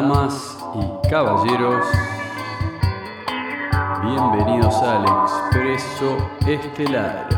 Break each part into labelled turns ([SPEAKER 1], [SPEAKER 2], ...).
[SPEAKER 1] Damas y caballeros, bienvenidos al Expreso Estelar.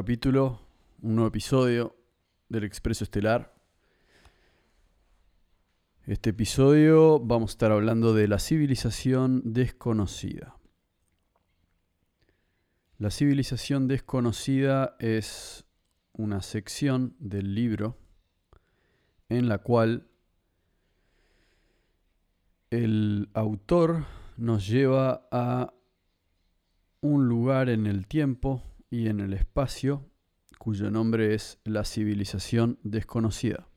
[SPEAKER 1] Capítulo, un nuevo episodio del Expreso Estelar. Este episodio vamos a estar hablando de la civilización desconocida. La civilización desconocida es una sección del libro en la cual el autor nos lleva a un lugar en el tiempo y en el espacio cuyo nombre es la civilización desconocida.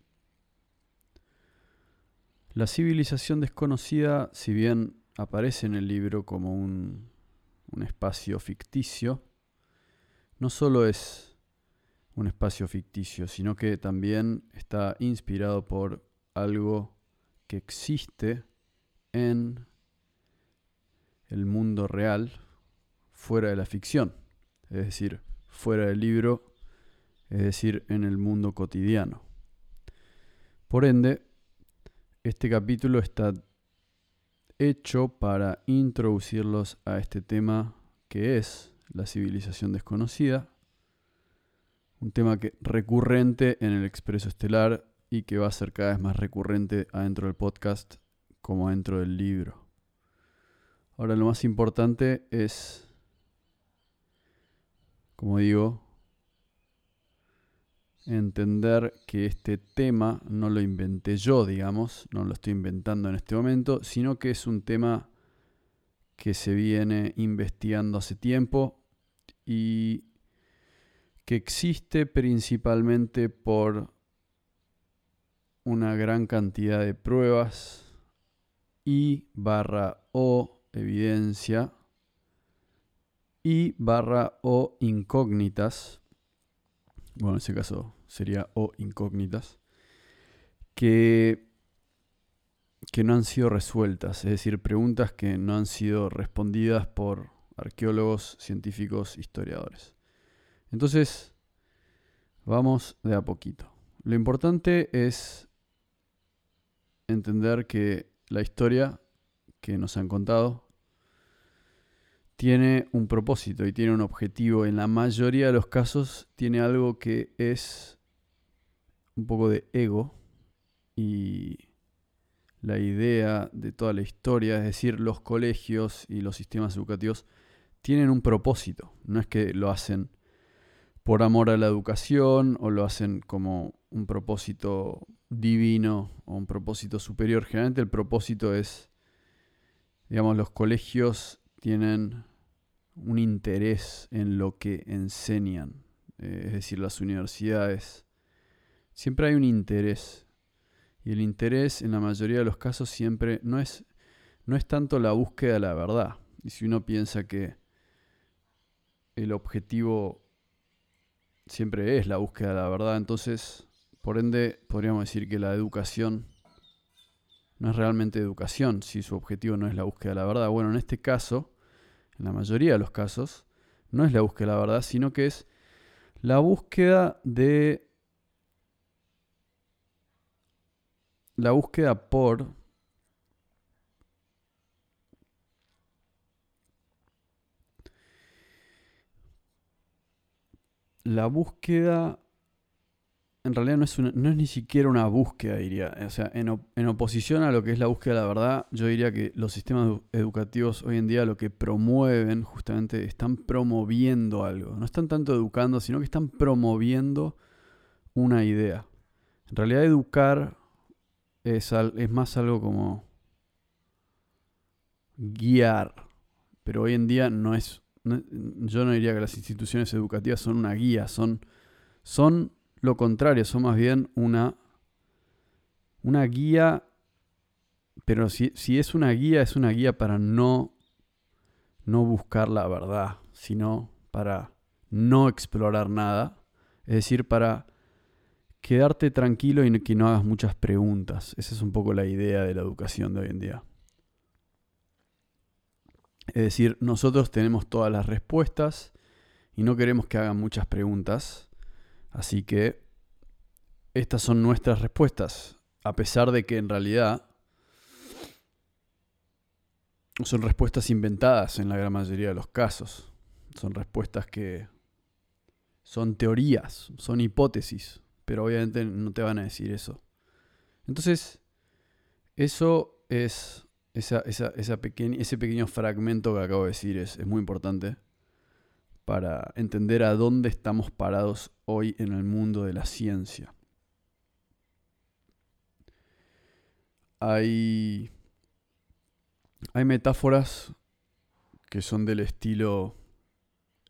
[SPEAKER 1] La civilización desconocida, si bien aparece en el libro como un, un espacio ficticio, no solo es un espacio ficticio, sino que también está inspirado por algo que existe en el mundo real, fuera de la ficción, es decir, fuera del libro, es decir, en el mundo cotidiano. Por ende, este capítulo está hecho para introducirlos a este tema que es la civilización desconocida, un tema que recurrente en el Expreso Estelar y que va a ser cada vez más recurrente adentro del podcast como adentro del libro. Ahora lo más importante es como digo, entender que este tema no lo inventé yo, digamos, no lo estoy inventando en este momento, sino que es un tema que se viene investigando hace tiempo y que existe principalmente por una gran cantidad de pruebas y barra o evidencia y barra o incógnitas, bueno, en ese caso sería o incógnitas, que, que no han sido resueltas, es decir, preguntas que no han sido respondidas por arqueólogos, científicos, historiadores. Entonces, vamos de a poquito. Lo importante es entender que la historia que nos han contado tiene un propósito y tiene un objetivo. En la mayoría de los casos tiene algo que es un poco de ego y la idea de toda la historia, es decir, los colegios y los sistemas educativos tienen un propósito. No es que lo hacen por amor a la educación o lo hacen como un propósito divino o un propósito superior. Generalmente el propósito es, digamos, los colegios tienen un interés en lo que enseñan. Eh, es decir, las universidades. Siempre hay un interés. Y el interés en la mayoría de los casos siempre no es, no es tanto la búsqueda de la verdad. Y si uno piensa que el objetivo siempre es la búsqueda de la verdad, entonces, por ende, podríamos decir que la educación no es realmente educación si su objetivo no es la búsqueda de la verdad. Bueno, en este caso, en la mayoría de los casos, no es la búsqueda de la verdad, sino que es la búsqueda de... La búsqueda por... La búsqueda en realidad no es, no es ni siquiera una búsqueda, diría. O sea, en, en, oposición a lo que es la búsqueda de la verdad, yo diría que los sistemas educativos hoy en día lo que promueven, justamente, están promoviendo algo. No están tanto educando, sino que están promoviendo una idea. En realidad educar es, es más algo como guiar. Pero hoy en día no es... yo no diría que las instituciones educativas son una guía, son, son lo contrario, son más bien una, una guía, pero si, si es una guía, es una guía para no, no buscar la verdad, sino para no explorar nada, es decir, para quedarte tranquilo y que no hagas muchas preguntas. Esa es un poco la idea de la educación de hoy en día. Es decir, nosotros tenemos todas las respuestas y no queremos que hagan muchas preguntas. Así que estas son nuestras respuestas, a pesar de que en realidad son respuestas inventadas en la gran mayoría de los casos. Son respuestas que son teorías, son hipótesis, pero obviamente no te van a decir eso. Entonces, eso es, ese pequeño fragmento que acabo de decir es muy importante para entender a dónde estamos parados hoy en el mundo de la ciencia. Hay, hay metáforas que son del estilo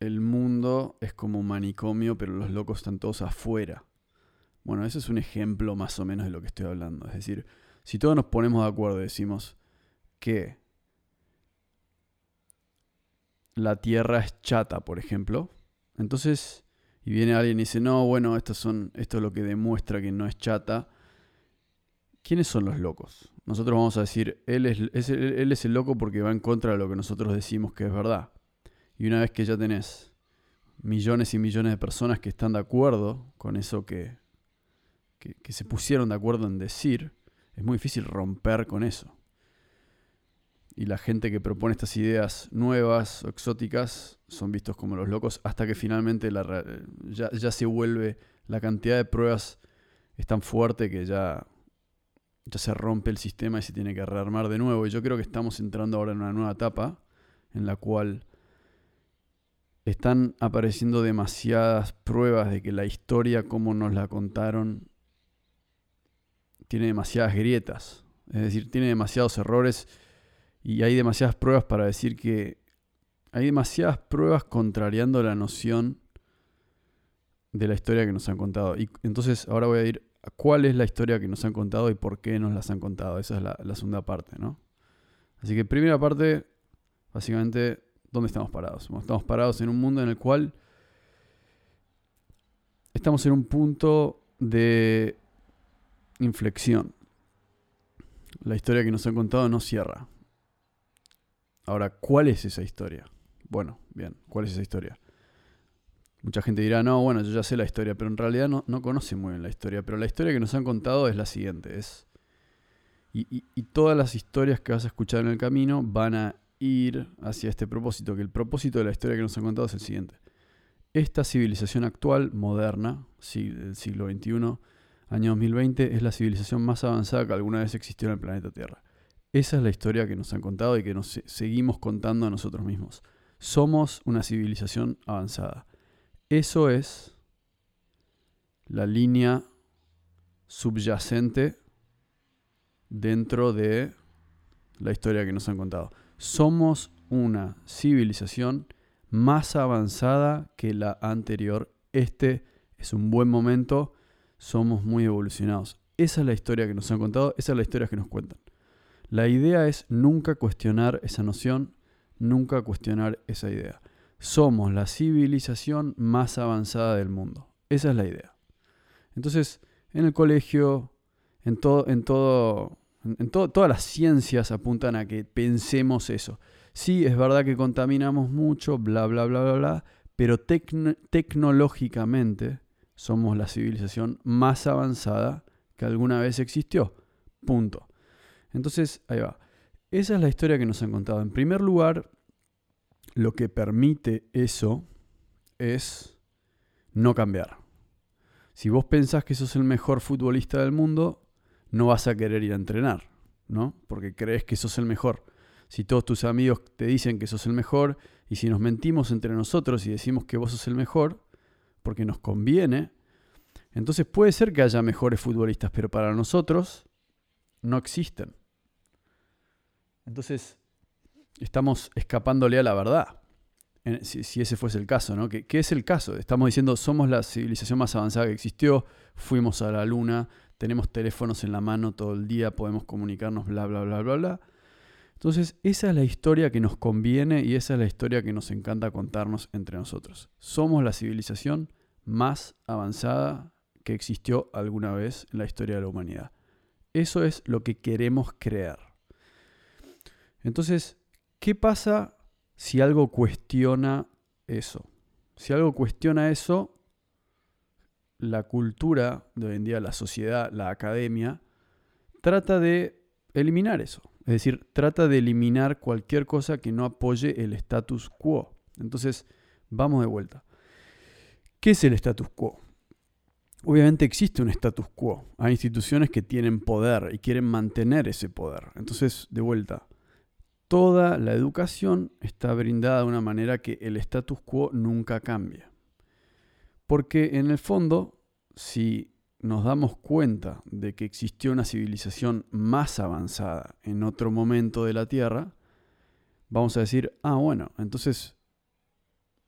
[SPEAKER 1] el mundo es como un manicomio, pero los locos están todos afuera. Bueno, ese es un ejemplo más o menos de lo que estoy hablando. Es decir, si todos nos ponemos de acuerdo y decimos que la Tierra es chata, por ejemplo, entonces, y viene alguien y dice, no, bueno, esto, son, esto es lo que demuestra que no es chata. ¿Quiénes son los locos? Nosotros vamos a decir, él es, él es el loco porque va en contra de lo que nosotros decimos que es verdad. Y una vez que ya tenés millones y millones de personas que están de acuerdo con eso que, que, se pusieron de acuerdo en decir, es muy difícil romper con eso. Y la gente que propone estas ideas nuevas exóticas son vistos como los locos hasta que finalmente ya se vuelve, la cantidad de pruebas es tan fuerte que ya, ya se rompe el sistema y se tiene que rearmar de nuevo. Y yo creo que estamos entrando ahora en una nueva etapa en la cual están apareciendo demasiadas pruebas de que la historia como nos la contaron tiene demasiadas grietas, es decir, tiene demasiados errores y hay demasiadas pruebas para decir que hay demasiadas pruebas contrariando la noción de la historia que nos han contado. Y entonces ahora voy a ir a cuál es la historia que nos han contado y por qué nos las han contado. Esa es la, segunda parte, ¿no? Así que primera parte, básicamente, ¿dónde estamos parados? estamos parados en un mundo en el cual estamos en un punto de inflexión. La historia que nos han contado no cierra. Ahora, ¿cuál es esa historia? Bueno, bien, ¿cuál es esa historia? Mucha gente dirá, no, bueno, yo ya sé la historia, pero en realidad no, no conoce muy bien la historia. Pero la historia que nos han contado es la siguiente. Es, y, y todas las historias que vas a escuchar en el camino van a ir hacia este propósito, que el propósito de la historia que nos han contado es el siguiente. Esta civilización actual, moderna, del siglo XXI, año 2020, es la civilización más avanzada que alguna vez existió en el planeta Tierra. Esa es la historia que nos han contado y que nos seguimos contando a nosotros mismos. Somos una civilización avanzada. Eso es la línea subyacente dentro de la historia que nos han contado. Somos una civilización más avanzada que la anterior. Este es un buen momento somos muy evolucionados. Esa es la historia que nos han contado, esa es la historia que nos cuentan. La idea es nunca cuestionar esa noción, nunca cuestionar esa idea. Somos la civilización más avanzada del mundo. Esa es la idea. Entonces, en el colegio, en en todo, en todas las ciencias apuntan a que pensemos eso. Sí, es verdad que contaminamos mucho, bla, bla, bla, bla, bla, pero tecnológicamente somos la civilización más avanzada que alguna vez existió. Punto. Entonces, ahí va. Esa es la historia que nos han contado. En primer lugar, lo que permite eso es no cambiar. Si vos pensás que sos el mejor futbolista del mundo, no vas a querer ir a entrenar, ¿no? Porque crees que sos el mejor. Si todos tus amigos te dicen que sos el mejor, y si nos mentimos entre nosotros y decimos que vos sos el mejor, porque nos conviene, entonces puede ser que haya mejores futbolistas, pero para nosotros no existen. Entonces, estamos escapándole a la verdad. Si, ese fuese el caso, ¿no? ¿Qué, es el caso? Estamos diciendo, somos la civilización más avanzada que existió, fuimos a la luna, tenemos teléfonos en la mano todo el día, podemos comunicarnos, bla, bla, bla, bla, bla. Entonces, esa es la historia que nos conviene y esa es la historia que nos encanta contarnos entre nosotros. Somos la civilización más avanzada que existió alguna vez en la historia de la humanidad. Eso es lo que queremos creer. Entonces, ¿qué pasa si algo cuestiona eso? Si algo cuestiona eso, la cultura de hoy en día, la sociedad, la academia, trata de eliminar eso. Es decir, trata de eliminar cualquier cosa que no apoye el status quo. Entonces, vamos de vuelta. ¿Qué es el status quo? Obviamente existe un status quo. Hay instituciones que tienen poder y quieren mantener ese poder. Entonces, de vuelta, toda la educación está brindada de una manera que el status quo nunca cambia. Porque en el fondo, si nos damos cuenta de que existió una civilización más avanzada en otro momento de la Tierra, vamos a decir, ah, bueno, entonces,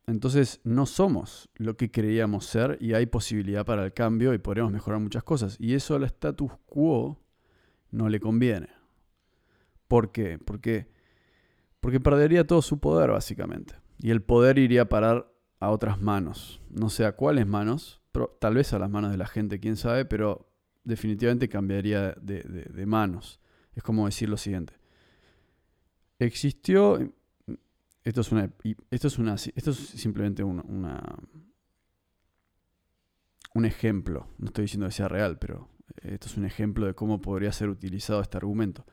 [SPEAKER 1] entonces no somos lo que creíamos ser y hay posibilidad para el cambio y podremos mejorar muchas cosas. Y eso al status quo no le conviene. ¿Por qué? Porque porque perdería todo su poder, básicamente. Y el poder iría a parar a otras manos. No sé a cuáles manos, tal vez a las manos de la gente, quién sabe, pero definitivamente cambiaría de, manos. Es como decir lo siguiente. Existió. Esto es una. Esto es una. Esto es simplemente una, un ejemplo. No estoy diciendo que sea real, pero esto es un ejemplo de cómo podría ser utilizado este argumento.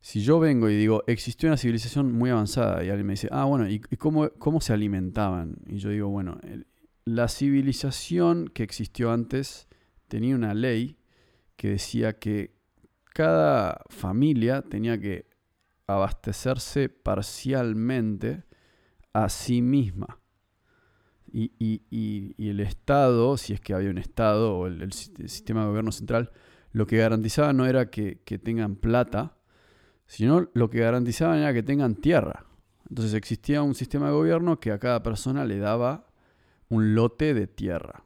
[SPEAKER 1] Si yo vengo y digo, existió una civilización muy avanzada y alguien me dice, ah, bueno, ¿y, cómo, cómo, se alimentaban? Y yo digo, bueno, la civilización que existió antes tenía una ley que decía que cada familia tenía que abastecerse parcialmente a sí misma. Y, y, el Estado, si es que había un Estado o el, sistema de gobierno central, lo que garantizaba no era que, que tengan plata, sino lo que garantizaban era que tengan tierra. Entonces existía un sistema de gobierno que a cada persona le daba un lote de tierra.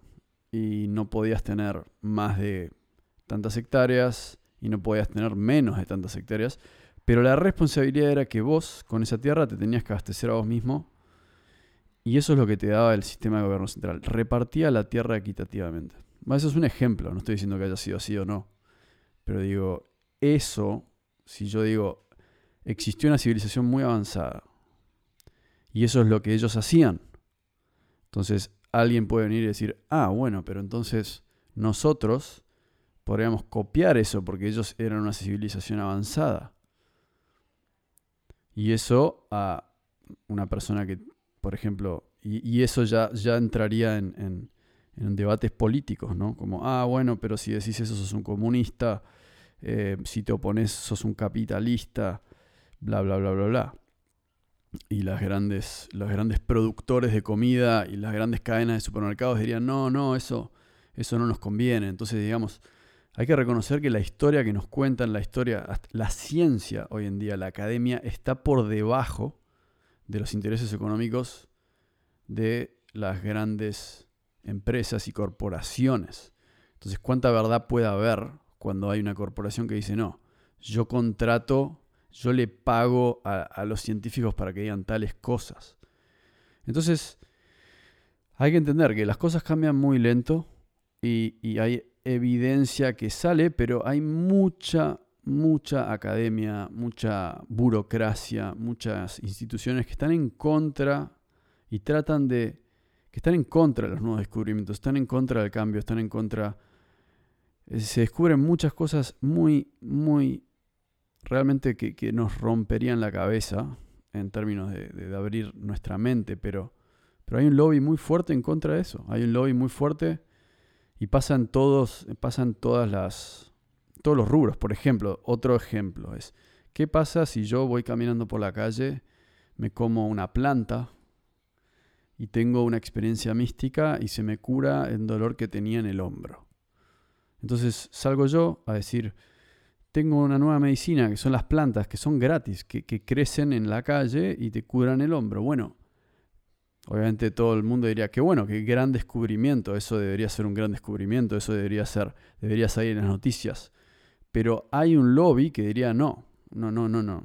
[SPEAKER 1] Y no podías tener más de tantas hectáreas y no podías tener menos de tantas hectáreas, pero la responsabilidad era que vos con esa tierra te tenías que abastecer a vos mismo. Y eso es lo que te daba el sistema de gobierno central, repartía la tierra equitativamente. Eso es un ejemplo, no estoy diciendo que haya sido así o no, pero digo, eso si yo digo, existió una civilización muy avanzada y eso es lo que ellos hacían, entonces alguien puede venir y decir, ah, bueno, pero entonces nosotros podríamos copiar eso porque ellos eran una civilización avanzada. Y eso a una persona que, por ejemplo, y, eso ya, ya entraría en, en, debates políticos, ¿no? Como, ah, bueno, pero si decís eso sos un comunista, eh, si te opones sos un capitalista, bla, bla, bla, bla, bla. Y las grandes, los grandes productores de comida y las grandes cadenas de supermercados dirían, no, no, eso, eso no nos conviene. Entonces, digamos, hay que reconocer que la historia que nos cuentan, la historia, la ciencia hoy en día, la academia, está por debajo de los intereses económicos de las grandes empresas y corporaciones. Entonces, ¿cuánta verdad puede haber cuando hay una corporación que dice, no, yo contrato, yo le pago a, los científicos para que digan tales cosas. Entonces, hay que entender que las cosas cambian muy lento y, hay evidencia que sale, pero hay mucha, mucha academia, mucha burocracia, muchas instituciones que están en contra y tratan de, que están en contra de los nuevos descubrimientos, están en contra del cambio, están en contra se descubren muchas cosas muy, muy, realmente que, nos romperían la cabeza en términos de, abrir nuestra mente, pero, pero hay un lobby muy fuerte en contra de eso. Hay un lobby muy fuerte Y pasan todos, pasan todas las, todos los rubros. Por ejemplo, otro ejemplo es, ¿qué pasa si yo voy caminando por la calle, me como una planta y tengo una experiencia mística y se me cura el dolor que tenía en el hombro? Entonces salgo yo a decir, tengo una nueva medicina que son las plantas, que son gratis, que, crecen en la calle y te curan el hombro. Bueno, Obviamente todo el mundo diría que bueno, qué gran descubrimiento, eso debería ser un gran descubrimiento, eso debería ser, debería salir en las noticias. Pero hay un lobby que diría no, no, no, no, no.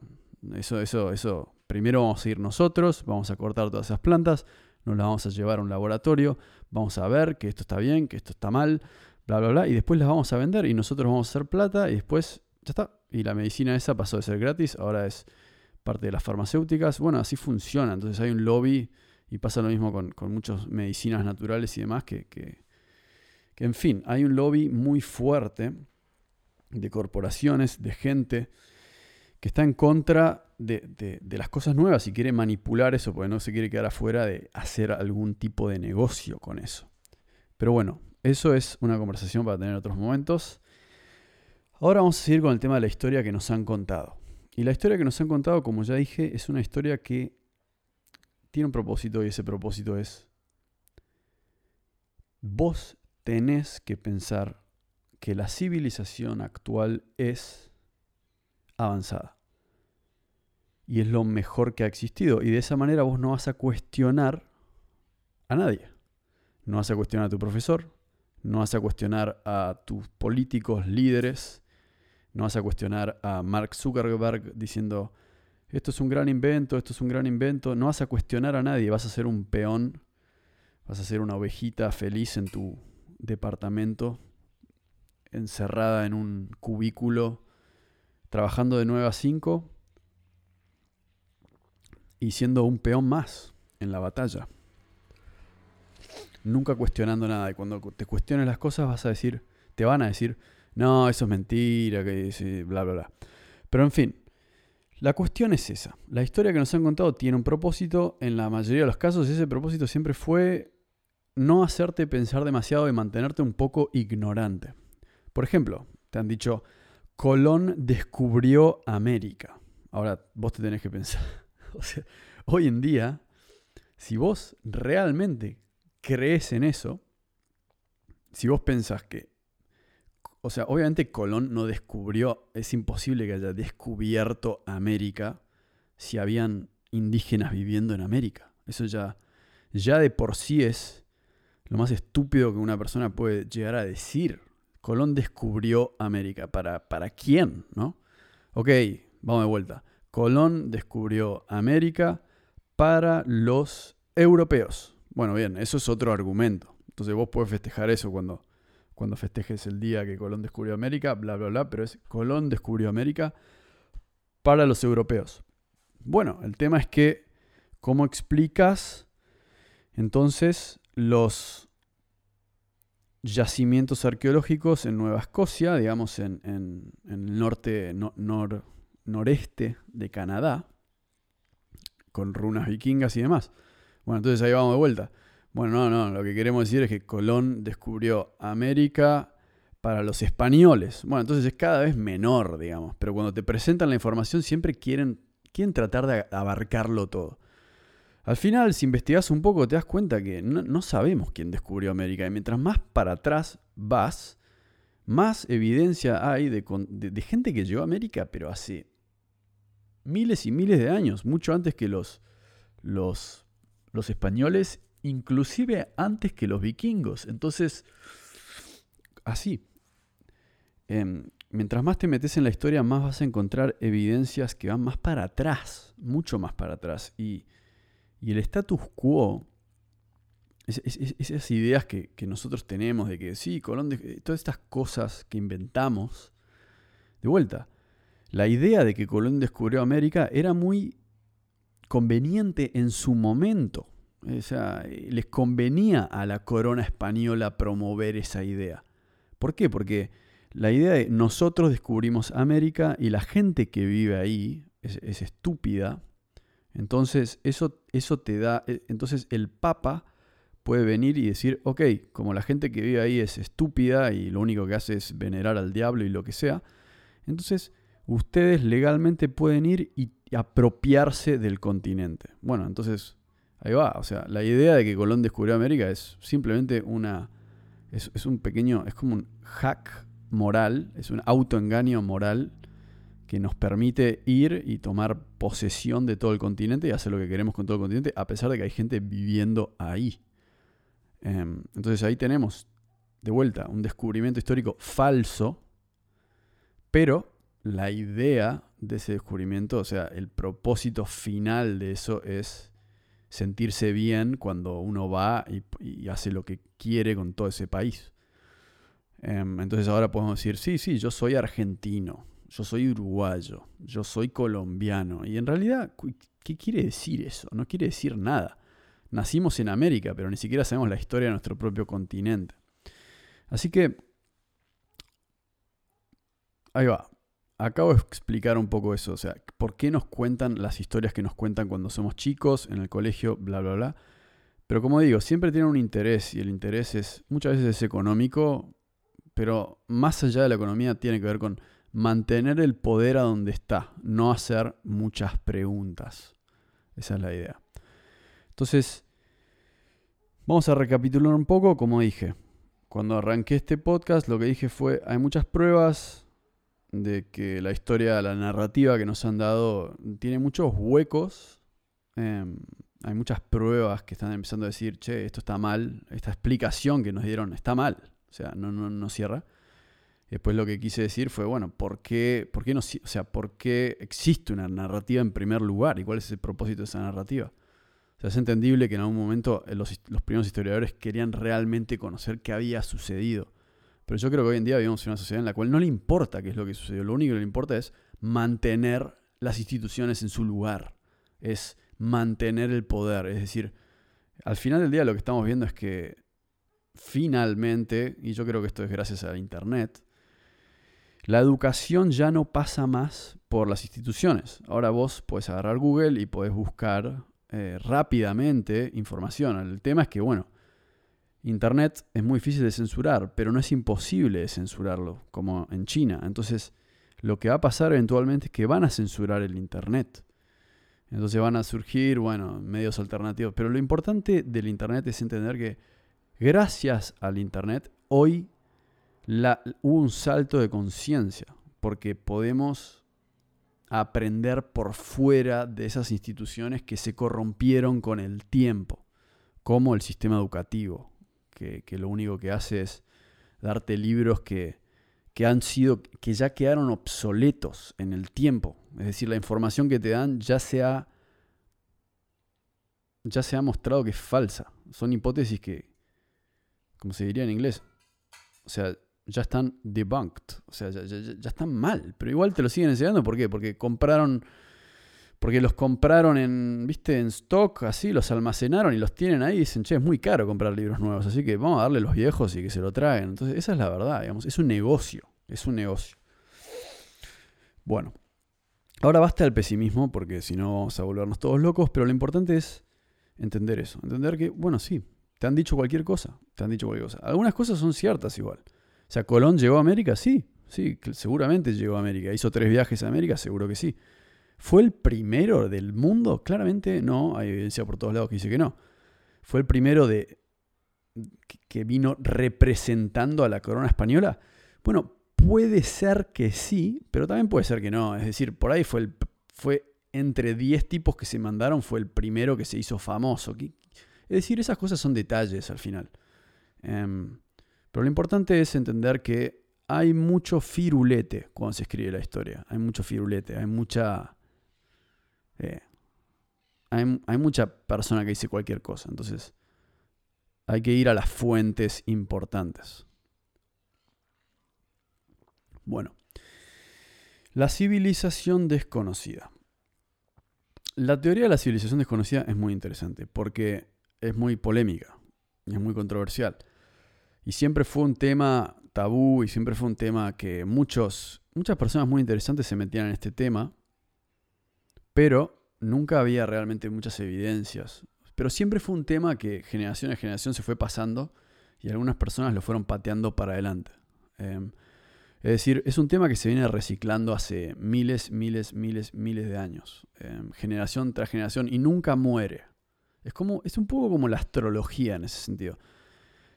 [SPEAKER 1] Eso, eso, eso. Primero vamos a ir nosotros, vamos a cortar todas esas plantas, nos las vamos a llevar a un laboratorio, vamos a ver que esto está bien, que esto está mal, bla, bla, bla, y después las vamos a vender y nosotros vamos a hacer plata y después ya está. Y la medicina esa pasó de ser gratis, ahora es parte de las farmacéuticas. Bueno, así funciona. Entonces hay un lobby y pasa lo mismo con, muchas medicinas naturales y demás, que, que, en fin, hay un lobby muy fuerte de corporaciones, de gente que está en contra de, de, las cosas nuevas y quiere manipular eso porque no se quiere quedar afuera de hacer algún tipo de negocio con eso. Pero bueno, eso es una conversación para tener otros momentos. Ahora vamos a seguir con el tema de la historia que nos han contado. Y la historia que nos han contado, como ya dije, es una historia que tiene un propósito y ese propósito es, vos tenés que pensar que la civilización actual es avanzada. Y es lo mejor que ha existido. Y de esa manera vos no vas a cuestionar a nadie. No vas a cuestionar a tu profesor, no vas a cuestionar a tus políticos líderes, no vas a cuestionar a Mark Zuckerberg diciendo, esto es un gran invento, esto es un gran invento. No vas a cuestionar a nadie, vas a ser un peón, vas a ser una ovejita feliz en tu departamento, encerrada en un cubículo, trabajando de 9 a 5 y siendo un peón más en la batalla. Nunca cuestionando nada. Y cuando te cuestiones las cosas vas a decir, te van a decir, no, eso es mentira, que bla, bla, bla. Pero en fin, la cuestión es esa. La historia que nos han contado tiene un propósito. En la mayoría de los casos ese propósito siempre fue no hacerte pensar demasiado y mantenerte un poco ignorante. Por ejemplo, te han dicho, Colón descubrió América. Ahora vos te tenés que pensar. o sea, hoy en día, si vos realmente crees en eso, si vos pensás que o sea, obviamente Colón no descubrió, es imposible que haya descubierto América si habían indígenas viviendo en América. Eso ya, ya de por sí es lo más estúpido que una persona puede llegar a decir. Colón descubrió América. ¿Para, para quién? ¿No? Ok, vamos de vuelta. Colón descubrió América para los europeos. Bueno, bien, eso es otro argumento. Entonces vos puedes festejar eso cuando cuando festejes el día que Colón descubrió América, bla, bla, bla, pero es Colón descubrió América para los europeos. Bueno, el tema es que, ¿cómo explicas entonces los yacimientos arqueológicos en Nueva Escocia, digamos en, el norte, noreste de Canadá, con runas vikingas y demás? Bueno, entonces ahí vamos de vuelta. Bueno, no, no, lo que queremos decir es que Colón descubrió América para los españoles. Bueno, entonces es cada vez menor, digamos, pero cuando te presentan la información siempre quieren, quieren tratar de abarcarlo todo. Al final, si investigas un poco, te das cuenta que no, sabemos quién descubrió América. Y mientras más para atrás vas, más evidencia hay de, de, gente que llegó a América, pero hace miles y miles de años, mucho antes que los, los, los españoles inclusive antes que los vikingos. Entonces, así, em, mientras más te metes en la historia, más vas a encontrar evidencias que van más para atrás, mucho más para atrás. Y, el status quo, esas ideas que, nosotros tenemos de que sí, Colón, todas estas cosas que inventamos, de vuelta, la idea de que Colón descubrió América era muy conveniente en su momento. O sea, les convenía a la corona española promover esa idea. ¿Por qué? Porque la idea de nosotros descubrimos América y la gente que vive ahí es, estúpida. Entonces, eso, eso te da. E, entonces, el Papa puede venir y decir, ok, como la gente que vive ahí es estúpida y lo único que hace es venerar al diablo y lo que sea, entonces ustedes legalmente pueden ir y apropiarse del continente. Bueno, entonces ahí va, o sea, la idea de que Colón descubrió América es simplemente una, es, un pequeño, es como un hack moral, es un autoengaño moral que nos permite ir y tomar posesión de todo el continente y hacer lo que queremos con todo el continente, a pesar de que hay gente viviendo ahí. Em, entonces ahí tenemos, de vuelta, un descubrimiento histórico falso, pero la idea de ese descubrimiento, o sea, el propósito final de eso es sentirse bien cuando uno va y, hace lo que quiere con todo ese país. Em, entonces ahora podemos decir, sí, sí, yo soy argentino yo soy uruguayo, yo soy colombiano. Y en realidad, ¿qué quiere decir eso? No quiere decir nada. Nacimos en América, pero ni siquiera sabemos la historia de nuestro propio continente. Así que, ahí va. Acabo de explicar un poco eso, o sea, por qué nos cuentan las historias que nos cuentan cuando somos chicos, en el colegio, bla, bla, bla. Pero como digo, siempre tienen un interés y el interés es muchas veces es económico, pero más allá de la economía tiene que ver con mantener el poder a donde está, no hacer muchas preguntas. Esa es la idea. Entonces, vamos a recapitular un poco, como dije. Cuando arranqué este podcast, lo que dije fue, hay muchas pruebas de que la historia, la narrativa que nos han dado, tiene muchos huecos. Em, hay muchas pruebas que están empezando a decir, che, esto está mal, esta explicación que nos dieron está mal. O sea, no, no, no cierra. Después lo que quise decir fue, bueno, ¿por qué, por qué no, o sea, ¿por qué existe una narrativa en primer lugar? ¿Y cuál es el propósito de esa narrativa? O sea, es entendible que en algún momento eh, los, los primeros historiadores querían realmente conocer qué había sucedido. Pero yo creo que hoy en día vivimos en una sociedad en la cual no le importa qué es lo que sucedió. Lo único que le importa es mantener las instituciones en su lugar. Es mantener el poder. Es decir, al final del día lo que estamos viendo es que finalmente, y yo creo que esto es gracias a Internet, la educación ya no pasa más por las instituciones. Ahora vos puedes agarrar Google y podés buscar eh, rápidamente información. El tema es que, bueno, Internet es muy difícil de censurar, pero no es imposible de censurarlo, como en China. Entonces, lo que va a pasar eventualmente es que van a censurar el Internet. Entonces van a surgir, bueno, medios alternativos. Pero lo importante del Internet es entender que gracias al Internet, hoy hubo un salto de conciencia, porque podemos aprender por fuera de esas instituciones que se corrompieron con el tiempo, como el sistema educativo, que, lo único que hace es darte libros que, que han sido, que ya quedaron obsoletos en el tiempo. Es decir, la información que te dan ya se ha, ya se ha mostrado que es falsa. Son hipótesis que, como se diría en inglés, o sea, ya están debunked, o sea, ya, están mal, pero igual te lo siguen enseñando, ¿por qué? Porque compraron, porque los compraron en, viste, en stock, así, los almacenaron y los tienen ahí dicen, che, es muy caro comprar libros nuevos, así que vamos a darle los viejos y que se lo traigan. Entonces, esa es la verdad, digamos, es un negocio, es un negocio. Bueno, ahora basta el pesimismo, porque si no vamos a volvernos todos locos, pero lo importante es entender eso, entender que, bueno, sí, te han dicho cualquier cosa, te han dicho cualquier cosa. Algunas cosas son ciertas igual. O sea, Colón llegó a América, sí, sí, seguramente llegó a América. Hizo tres viajes a América, seguro que sí. ¿Fue el primero del mundo? Claramente no, hay evidencia por todos lados que dice que no. ¿Fue el primero de que vino representando a la corona española? Bueno, puede ser que sí, pero también puede ser que no. Es decir, por ahí fue, el, fue entre 10 tipos que se mandaron, fue el primero que se hizo famoso. Es decir, esas cosas son detalles al final. Em, pero lo importante es entender que hay mucho firulete cuando se escribe la historia. Hay mucho firulete, hay mucha... Eh, hay, mucha persona que dice cualquier cosa. Entonces, hay que ir a las fuentes importantes. Bueno, la civilización desconocida. La teoría de la civilización desconocida es muy interesante porque es muy polémica es muy controversial. Y siempre fue un tema tabú y siempre fue un tema que muchos, muchas personas muy interesantes se metían en este tema, pero nunca había realmente muchas evidencias. pero siempre fue un tema que generación a generación se fue pasando y algunas personas lo fueron pateando para adelante. Em, es decir, es un tema que se viene reciclando hace miles, miles, miles, miles de años, em, generación tras generación, y nunca muere. Es, como, es un poco como la astrología en ese sentido.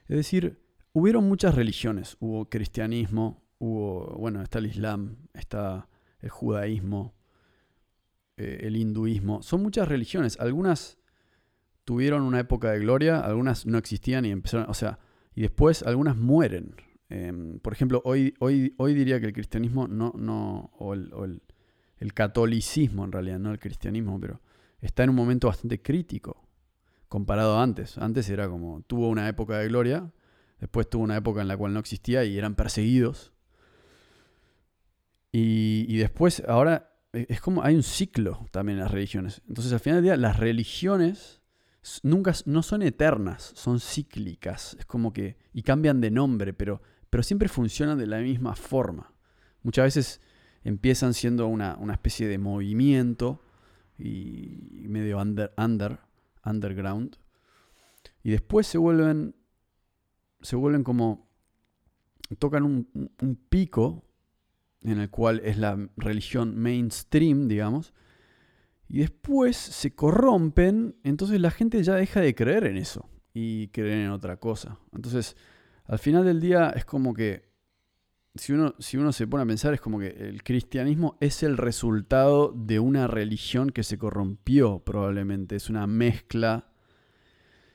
[SPEAKER 1] Es decir, hubieron muchas religiones. Hubo cristianismo, hubo, bueno, está el islam, está el judaísmo, eh, el hinduismo. Son muchas religiones. Algunas tuvieron una época de gloria, algunas no existían y empezaron, o sea, y después algunas mueren. Em, por ejemplo, hoy, hoy, hoy diría que el cristianismo no, no o, el, el, catolicismo en realidad, no el cristianismo, pero está en un momento bastante crítico comparado a antes. Antes era como, tuvo una época de gloria, después tuvo una época en la cual no existía y eran perseguidos. Y, y después, ahora es como hay un ciclo también en las religiones. Entonces, al final del día, las religiones nunca no son eternas, son cíclicas. Es como que y cambian de nombre, pero pero siempre funcionan de la misma forma. Muchas veces empiezan siendo una, especie de movimiento y medio under, under, underground y después se vuelven se vuelven como tocan un, un pico en el cual es la religión mainstream, digamos, y después se corrompen, entonces la gente ya deja de creer en eso y creer en otra cosa. Entonces, al final del día es como que, si uno, si uno se pone a pensar, es como que el cristianismo es el resultado de una religión que se corrompió probablemente, es una mezcla.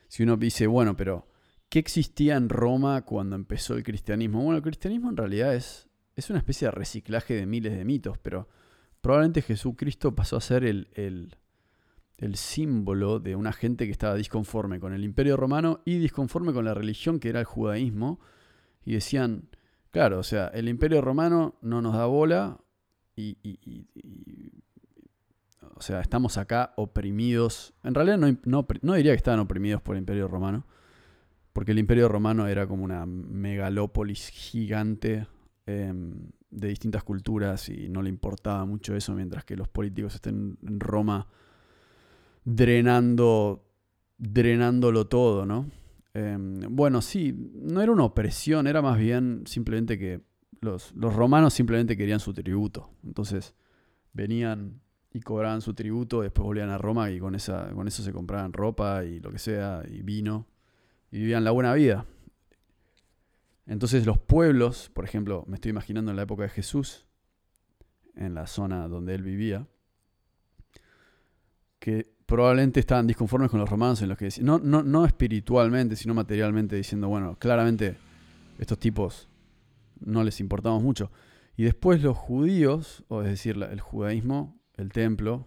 [SPEAKER 1] Si uno dice, bueno, pero ¿qué existía en Roma cuando empezó el cristianismo? Bueno, el cristianismo en realidad es es una especie de reciclaje de miles de mitos, pero probablemente Jesucristo pasó a ser el, el, símbolo de una gente que estaba disconforme con el imperio romano y disconforme con la religión que era el judaísmo. Y decían, claro, o sea, el imperio romano no nos da bola y, o sea, estamos acá oprimidos. En realidad no, no, no, diría que estaban oprimidos por el imperio romano, porque el imperio romano era como una megalópolis gigante Em, de distintas culturas y no le importaba mucho eso, mientras que los políticos estén en Roma drenando, drenándolo todo, ¿no? Em, bueno, sí, no era una opresión, era más bien simplemente que los, los romanos simplemente querían su tributo. Entonces venían y cobraban su tributo, después volvían a Roma y con, esa, con eso se compraban ropa y lo que sea, y vino, y vivían la buena vida. Entonces los pueblos, por ejemplo, me estoy imaginando en la época de Jesús, en la zona donde él vivía, que probablemente estaban disconformes con los romanos en los que decían, no, no, no espiritualmente, sino materialmente, diciendo, bueno, claramente estos tipos no les importamos mucho. Y después los judíos, o es decir, el judaísmo, el templo,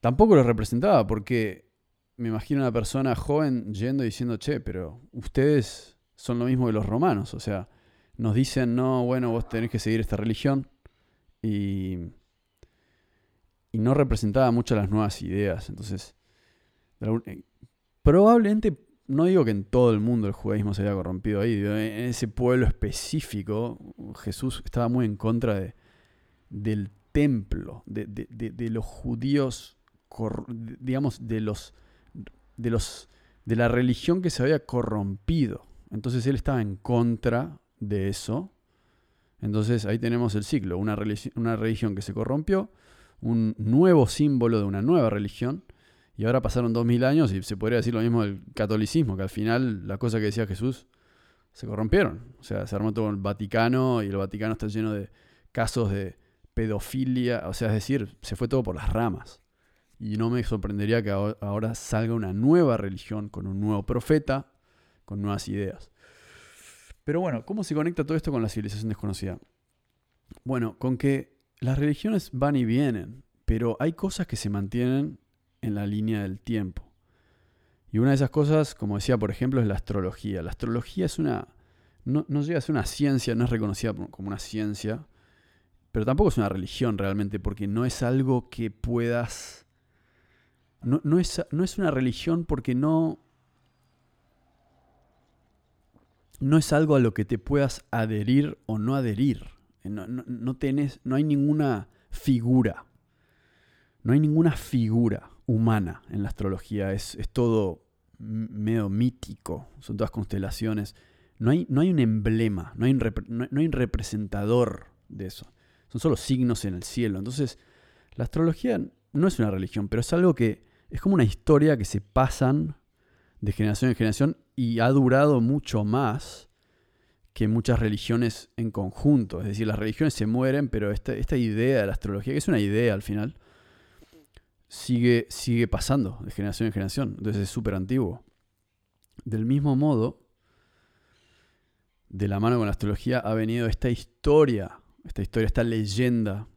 [SPEAKER 1] tampoco lo representaba, porque me imagino una persona joven yendo y diciendo, che, pero ustedes son lo mismo que los romanos. O sea, nos dicen, no, bueno, vos tenés que seguir esta religión. Y, y no representaba mucho las nuevas ideas. Entonces, eh, probablemente, no digo que en todo el mundo el judaísmo se haya corrompido ahí. En ese pueblo específico, Jesús estaba muy en contra de, del templo, de, de los judíos, digamos, de los, de los de la religión que se había corrompido. Entonces él estaba en contra de eso. Entonces ahí tenemos el ciclo, una, una religión que se corrompió, un nuevo símbolo de una nueva religión, y ahora pasaron dos mil años y se podría decir lo mismo del catolicismo, que al final la cosa que decía Jesús se corrompieron. O sea, se armó todo el Vaticano y el Vaticano está lleno de casos de pedofilia, o sea, es decir, se fue todo por las ramas. Y no me sorprendería que ahora salga una nueva religión con un nuevo profeta, con nuevas ideas. Pero bueno, ¿cómo se conecta todo esto con la civilización desconocida? Bueno, con que las religiones van y vienen, pero hay cosas que se mantienen en la línea del tiempo. Y una de esas cosas, como decía, por ejemplo, es la astrología. La astrología es una. No, llega a ser una ciencia, no es reconocida como una ciencia, pero tampoco es una religión realmente, porque no es algo que puedas. No, es, no es una religión porque no, no es algo a lo que te puedas adherir o no adherir. Eh, no, no, tenés, no hay ninguna figura. No hay ninguna figura. humana en la astrología, es, todo medio mítico, son todas constelaciones. No hay, no hay un emblema, no hay no hay un representador de eso. Son solo signos en el cielo. Entonces, la astrología no es una religión, pero es algo que es como una historia que se pasan de generación en generación y ha durado mucho más que muchas religiones en conjunto. Es decir, las religiones se mueren, pero esta, esta idea de la astrología, que es una idea al final, sigue, sigue pasando de generación en generación. Entonces es súper antiguo. Del mismo modo, de la mano con la astrología ha venido esta historia, esta historia, esta leyenda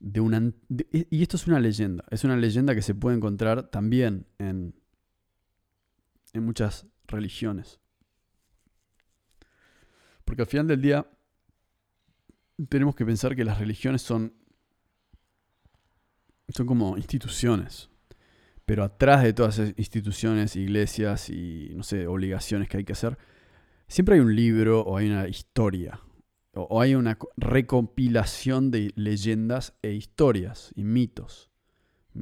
[SPEAKER 1] de una... y esto es una leyenda, es una leyenda que se puede encontrar también en, en muchas religiones. Porque al final del día tenemos que pensar que las religiones son, son como instituciones. Pero atrás de todas esas instituciones, iglesias y, no sé, obligaciones que hay que hacer, siempre hay un libro o hay una historia. O hay una recompilación de leyendas e historias y mitos.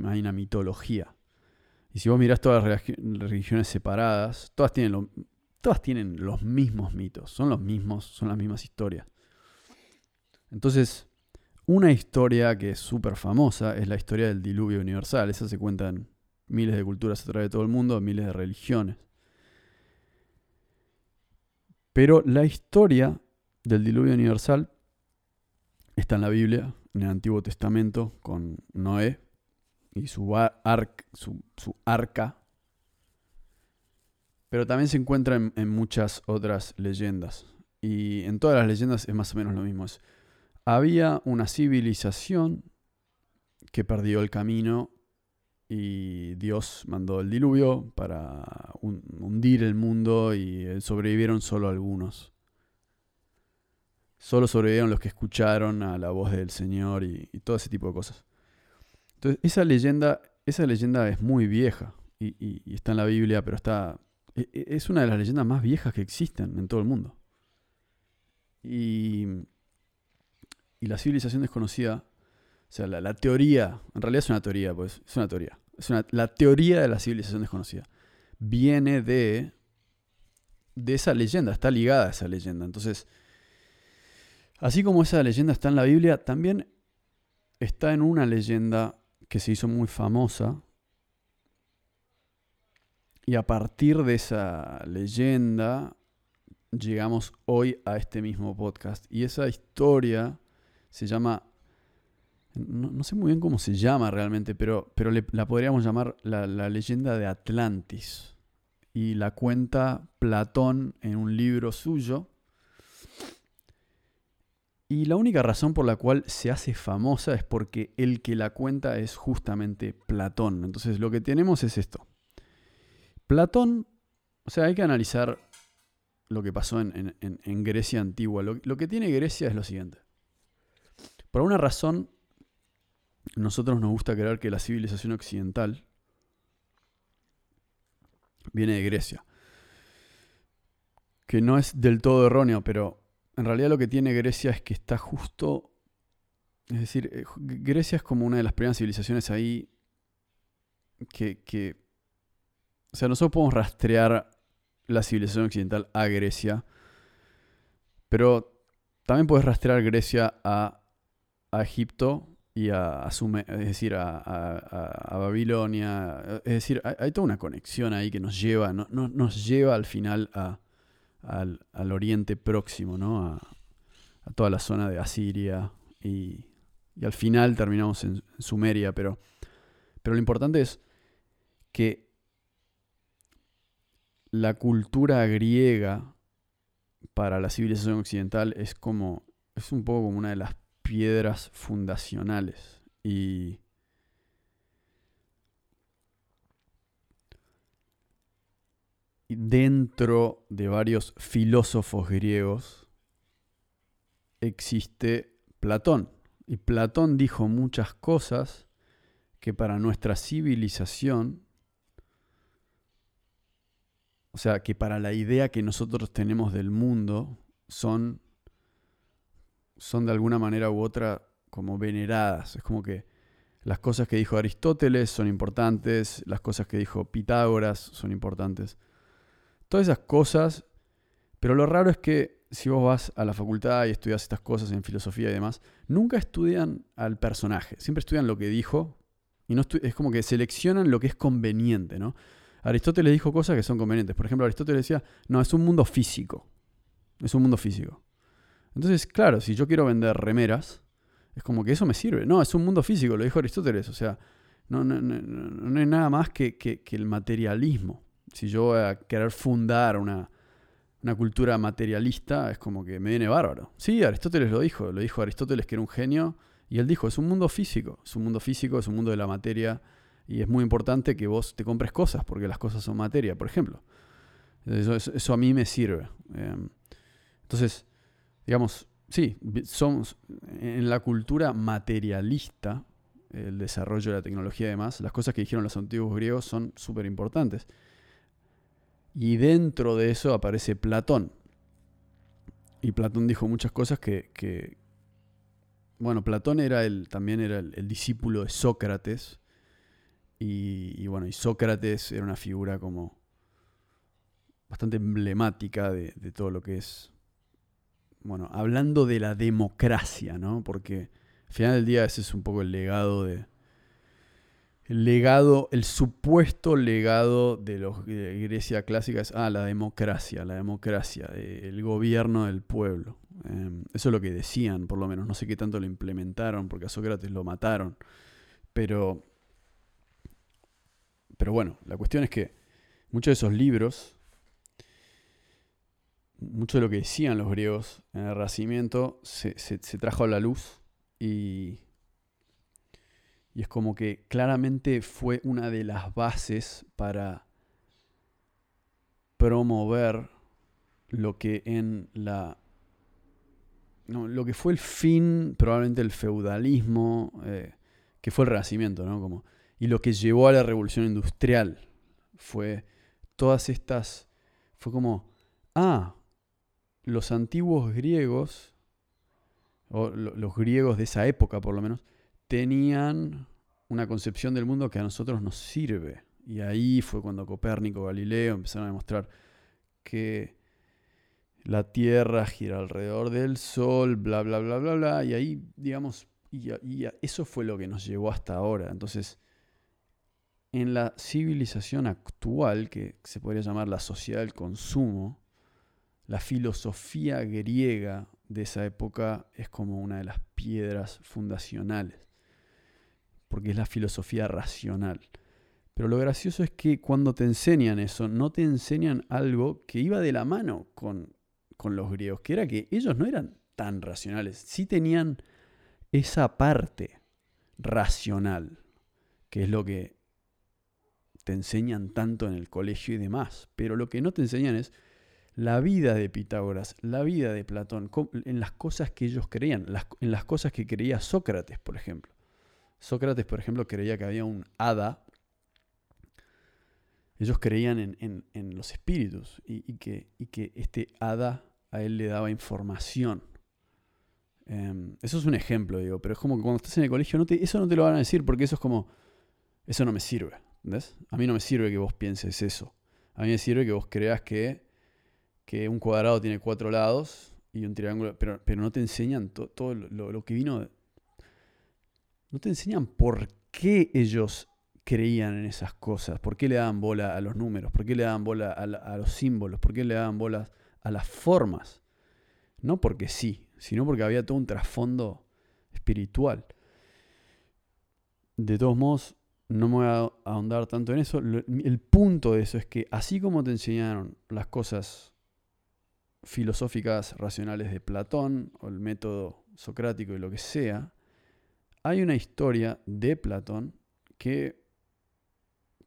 [SPEAKER 1] Hay una mitología. Y si vos mirás todas las religiones separadas, todas tienen, todas tienen los mismos mitos, son los mismos, son las mismas historias. Entonces, una historia que es súper famosa es la historia del diluvio universal. Esa se cuenta en miles de culturas a través de todo el mundo, miles de religiones. Pero la historia del diluvio universal está en la Biblia, en el Antiguo Testamento, con Noé y su, arca pero también se encuentra en, muchas otras leyendas. Y en todas las leyendas es más o menos lo mismo. había una civilización que perdió el camino y Dios mandó el diluvio para hundir el mundo y eh, sobrevivieron solo algunos. Solo sobrevivieron los que escucharon a la voz del Señor y, todo ese tipo de cosas. Entonces, esa leyenda, esa leyenda es muy vieja y está en la Biblia, pero está e, e, es una de las leyendas más viejas que existen en todo el mundo. Y, la civilización desconocida, o sea, la, teoría, en realidad es una teoría, pues es una teoría. Es la teoría de la civilización desconocida viene de, de esa leyenda, está ligada a esa leyenda. Entonces, así como esa leyenda está en la Biblia, también está en una leyenda que se hizo muy famosa, y a partir de esa leyenda llegamos hoy a este mismo podcast. Y esa historia se llama, no, sé muy bien cómo se llama realmente, pero, pero la podríamos llamar la, la leyenda de Atlantis. Y la cuenta Platón en un libro suyo. Y la única razón por la cual se hace famosa es porque el que la cuenta es justamente Platón. Entonces lo que tenemos es esto. Platón, o sea, hay que analizar lo que pasó en, Grecia antigua. Lo, lo, que tiene Grecia es lo siguiente. Por una razón, nosotros nos gusta creer que la civilización occidental viene de Grecia. Que no es del todo erróneo, pero en realidad lo que tiene Grecia es que está justo... Es decir, eh, Grecia es como una de las primeras civilizaciones ahí que, o sea, nosotros podemos rastrear la civilización occidental a Grecia, pero también puedes rastrear Grecia a, Egipto y a, es decir, a, Babilonia. Es decir, hay, toda una conexión ahí que nos lleva, no, nos lleva al final al, Oriente Próximo, ¿no? A, toda la zona de Asiria y, al final terminamos en, Sumeria, pero, pero lo importante es que la cultura griega para la civilización occidental es como, es un poco como una de las piedras fundacionales. Y dentro de varios filósofos griegos existe Platón. Y Platón dijo muchas cosas que para nuestra civilización o sea, que para la idea que nosotros tenemos del mundo son, son de alguna manera u otra como veneradas. Es como que las cosas que dijo Aristóteles son importantes, las cosas que dijo Pitágoras son importantes. Todas esas cosas, pero lo raro es que si vos vas a la facultad y estudias estas cosas en filosofía y demás, nunca estudian al personaje, siempre estudian lo que dijo y no es como que seleccionan lo que es conveniente, ¿no? Aristóteles dijo cosas que son convenientes. Por ejemplo, Aristóteles decía, no, es un mundo físico. Es un mundo físico. Entonces, claro, si yo quiero vender remeras, es como que eso me sirve. No, es un mundo físico, lo dijo Aristóteles. O sea, no, no, no, no hay nada más que, que, el materialismo. Si yo voy a querer fundar una, una cultura materialista, es como que me viene bárbaro. Sí, Aristóteles lo dijo. Lo dijo Aristóteles que era un genio. Y él dijo, es un mundo físico. Es un mundo físico, es un mundo de la materia y es muy importante que vos te compres cosas, porque las cosas son materia, por ejemplo. Eso, a mí me sirve. Em, entonces, digamos, sí, somos en la cultura materialista, el desarrollo de la tecnología y demás, las cosas que dijeron los antiguos griegos son súper importantes. Y dentro de eso aparece Platón. Y Platón dijo muchas cosas que, bueno, Platón era el, también era el discípulo de Sócrates, y, bueno, y Sócrates era una figura como bastante emblemática de, todo lo que es, bueno, hablando de la democracia, ¿no? Porque al final del día ese es un poco el legado de, el legado, el supuesto legado de, los, de Grecia clásica es, ah, la democracia, la democracia, el gobierno del pueblo. Em, eso es lo que decían, por lo menos. No sé qué tanto lo implementaron, porque a Sócrates lo mataron. Pero pero bueno, la cuestión es que muchos de esos libros, mucho de lo que decían los griegos en el Renacimiento se, trajo a la luz y, y es como que claramente fue una de las bases para promover lo que en la lo que fue el fin probablemente el feudalismo eh, que fue el renacimiento no como y lo que llevó a la revolución industrial fue todas estas, fue como, ah, los antiguos griegos, o los griegos de esa época por lo menos, tenían una concepción del mundo que a nosotros nos sirve. Y ahí fue cuando Copérnico, Galileo empezaron a demostrar que la Tierra gira alrededor del Sol, bla, bla, bla, bla, bla. Y ahí, digamos, y, y eso fue lo que nos llevó hasta ahora. Entonces, en la civilización actual, que se podría llamar la sociedad del consumo, la filosofía griega de esa época es como una de las piedras fundacionales, porque es la filosofía racional. Pero lo gracioso es que cuando te enseñan eso, no te enseñan algo que iba de la mano con, con los griegos, que era que ellos no eran tan racionales, sí tenían esa parte racional, que es lo que te enseñan tanto en el colegio y demás, pero lo que no te enseñan es la vida de Pitágoras, la vida de Platón, en las cosas que ellos creían, en las cosas que creía Sócrates, por ejemplo. Sócrates, por ejemplo, creía que había un hada. Ellos creían en, los espíritus y, que, que, este hada a él le daba información. Em, eso es un ejemplo, digo, pero es como que cuando estás en el colegio, no te, eso no te lo van a decir porque eso es como, eso no me sirve. ¿Ves? A mí no me sirve que vos pienses eso. A mí me sirve que vos creas que, que un cuadrado tiene cuatro lados y un triángulo, pero, pero no te enseñan todo lo, que vino. No te enseñan por qué ellos creían en esas cosas, por qué le daban bola a los números, por qué le daban bola a, los símbolos, por qué le daban bola a las formas. No porque sí, sino porque había todo un trasfondo espiritual. De todos modos, no me voy a ahondar tanto en eso. El punto de eso es que así como te enseñaron las cosas filosóficas racionales de Platón o el método socrático y lo que sea, hay una historia de Platón que,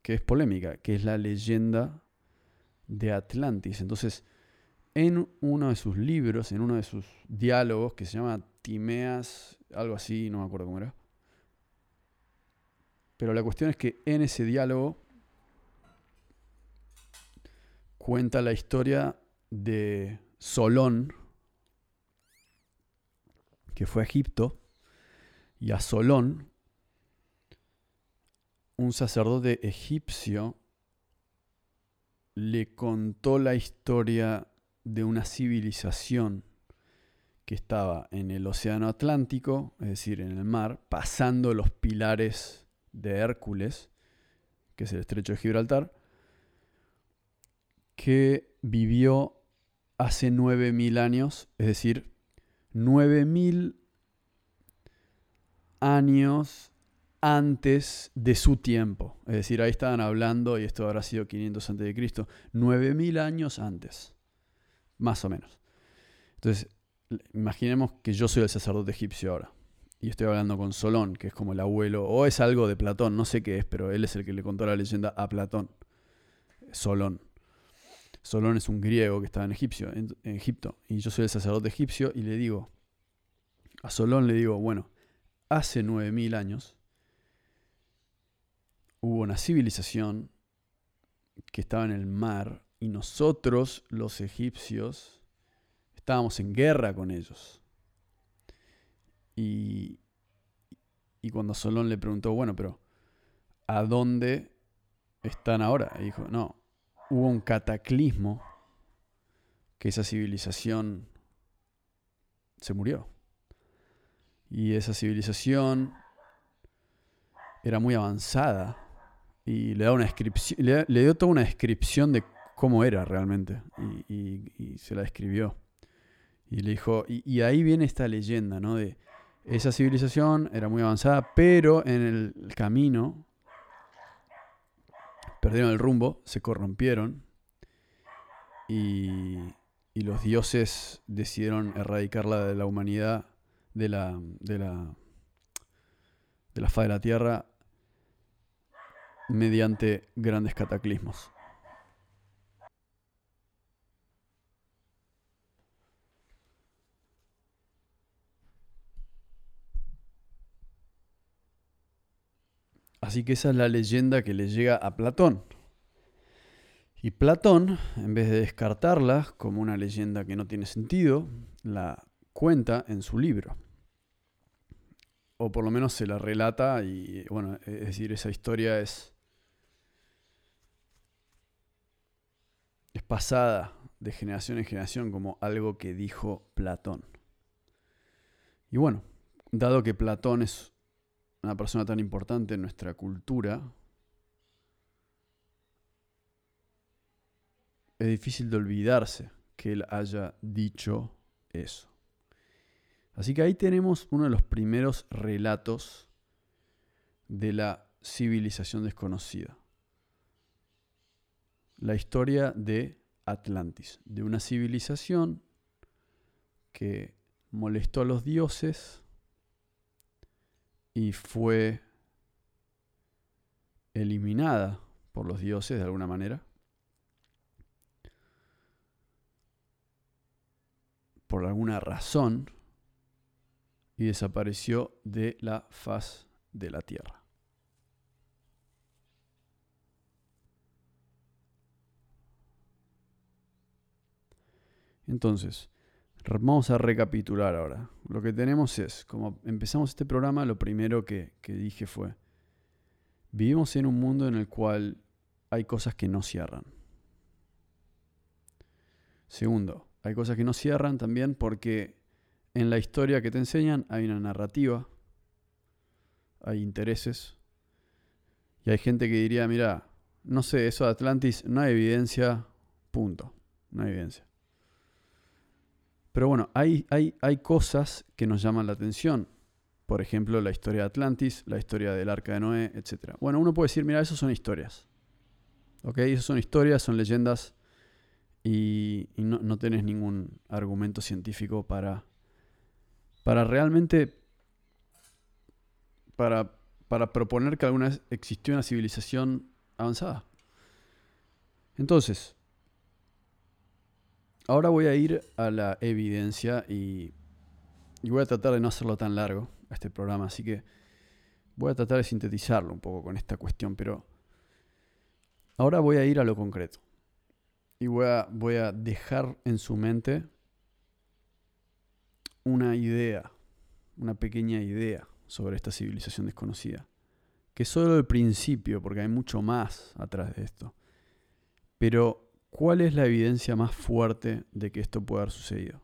[SPEAKER 1] que es polémica, que es la leyenda de Atlantis. Entonces, en uno de sus libros, en uno de sus diálogos, que se llama Timeas, algo así, no me acuerdo cómo era, pero la cuestión es que en ese diálogo cuenta la historia de Solón, que fue a Egipto, y a Solón un sacerdote egipcio le contó la historia de una civilización que estaba en el Océano Atlántico, es decir, en el mar, pasando los pilares de Hércules, que es el estrecho de Gibraltar, que vivió hace 9.000 años, es decir, 9.000 años antes de su tiempo. Es decir, ahí estaban hablando, y esto habrá sido 500 antes de Cristo, 9000 años antes, más o menos. Entonces, imaginemos que yo soy el sacerdote egipcio ahora, y estoy hablando con Solón, que es como el abuelo, o es algo de Platón, no sé qué es, pero él es el que le contó la leyenda a Platón, Solón. Solón es un griego que estaba en, en Egipto, y yo soy el sacerdote egipcio, y le digo, a Solón le digo, bueno, hace 9000 años, hubo una civilización que estaba en el mar y nosotros, los egipcios, estábamos en guerra con ellos. Y, y cuando Solón le preguntó, bueno, pero ¿a dónde están ahora? Y dijo, no, hubo un cataclismo que esa civilización se murió. Y esa civilización era muy avanzada y le, da una le, dio toda una descripción de cómo era realmente y, se la describió. Y le dijo, y, ahí viene esta leyenda, ¿no? De esa civilización era muy avanzada, pero en el camino perdieron el rumbo, se corrompieron y, y los dioses decidieron erradicarla de la humanidad, de la, de la, de la faz de la tierra mediante grandes cataclismos. Así que esa es la leyenda que le llega a Platón. Y Platón, en vez de descartarla como una leyenda que no tiene sentido, la cuenta en su libro. O por lo menos se la relata y, bueno, es decir, esa historia es es pasada de generación en generación como algo que dijo Platón. Y bueno, dado que Platón es una persona tan importante en nuestra cultura, es difícil de olvidarse que él haya dicho eso. Así que ahí tenemos uno de los primeros relatos de la civilización desconocida la historia de Atlantis, de una civilización que molestó a los dioses y fue eliminada por los dioses de alguna manera. Por alguna razón y desapareció de la faz de la tierra. Entonces, vamos a recapitular ahora. Lo que tenemos es, como empezamos este programa, lo primero que, dije fue, vivimos en un mundo en el cual hay cosas que no cierran. Segundo, hay cosas que no cierran también porque en la historia que te enseñan hay una narrativa, hay intereses, y hay gente que diría, mira, no sé, eso de Atlantis, no hay evidencia, punto, no hay evidencia. Pero bueno, hay, hay, hay cosas que nos llaman la atención. Por ejemplo, la historia de Atlantis, la historia del arca de Noé, etc. Bueno, uno puede decir, mira, eso son historias. ¿Ok? Esas son historias, son leyendas y, no, no, tenés ningún argumento científico para, para realmente, para, para proponer que alguna vez existió una civilización avanzada. Entonces, Ahora voy a ir a la evidencia y, voy a tratar de no hacerlo tan largo, este programa, así que voy a tratar de sintetizarlo un poco con esta cuestión, pero ahora voy a ir a lo concreto y voy a, voy a dejar en su mente una idea, una pequeña idea sobre esta civilización desconocida. que es solo el principio, porque hay mucho más atrás de esto. Pero, ¿cuál es la evidencia más fuerte de que esto puede haber sucedido?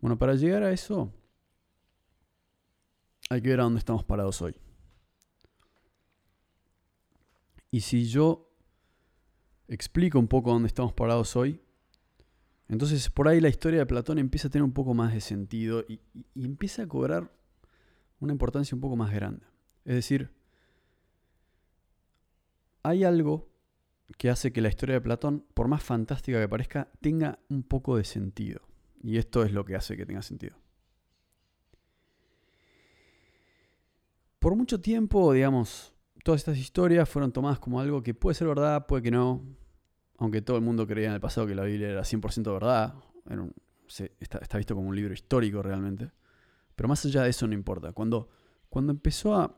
[SPEAKER 1] Bueno, para llegar a eso, hay que ver a dónde estamos parados hoy. Y si yo explico un poco dónde estamos parados hoy, entonces por ahí la historia de Platón empieza a tener un poco más de sentido y, empieza a cobrar una importancia un poco más grande. Es decir, hay algo que hace que la historia de Platón, por más fantástica que parezca, tenga un poco de sentido. Y esto es lo que hace que tenga sentido. Por mucho tiempo, digamos, todas estas historias fueron tomadas como algo que puede ser verdad, puede que no. Aunque todo el mundo creía en el pasado que la Biblia era 100% verdad. está, visto como un libro histórico realmente. Pero más allá de eso no importa. Cuando, cuando empezó a...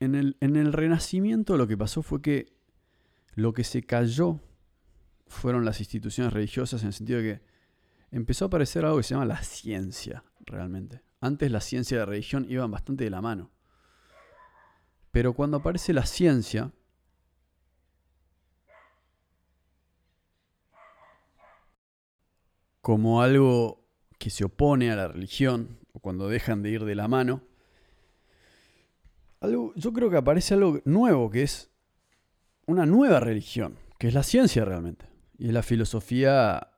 [SPEAKER 1] En el, en el Renacimiento lo que pasó fue que lo que se cayó fueron las instituciones religiosas en el sentido de que empezó a aparecer algo que se llama la ciencia, realmente. Antes la ciencia y la religión iban bastante de la mano. Pero cuando aparece la ciencia, como algo que se opone a la religión, o cuando dejan de ir de la mano, algo, yo creo que aparece algo nuevo, que es una nueva religión, que es la ciencia realmente. Y es la filosofía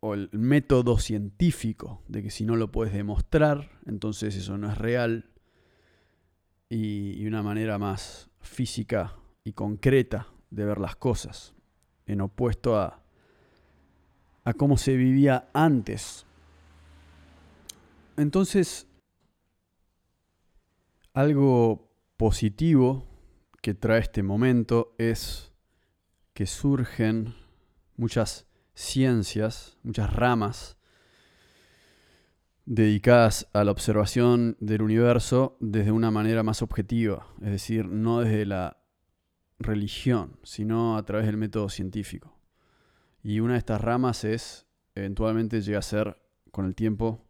[SPEAKER 1] o el método científico de que si no lo puedes demostrar, entonces eso no es real. Y, una manera más física y concreta de ver las cosas, en opuesto a, a cómo se vivía antes. Entonces, algo positivo que trae este momento es que surgen muchas ciencias, muchas ramas dedicadas a la observación del universo desde una manera más objetiva, es decir, no desde la religión, sino a través del método científico. Y una de estas ramas es, eventualmente llega a ser, con el tiempo,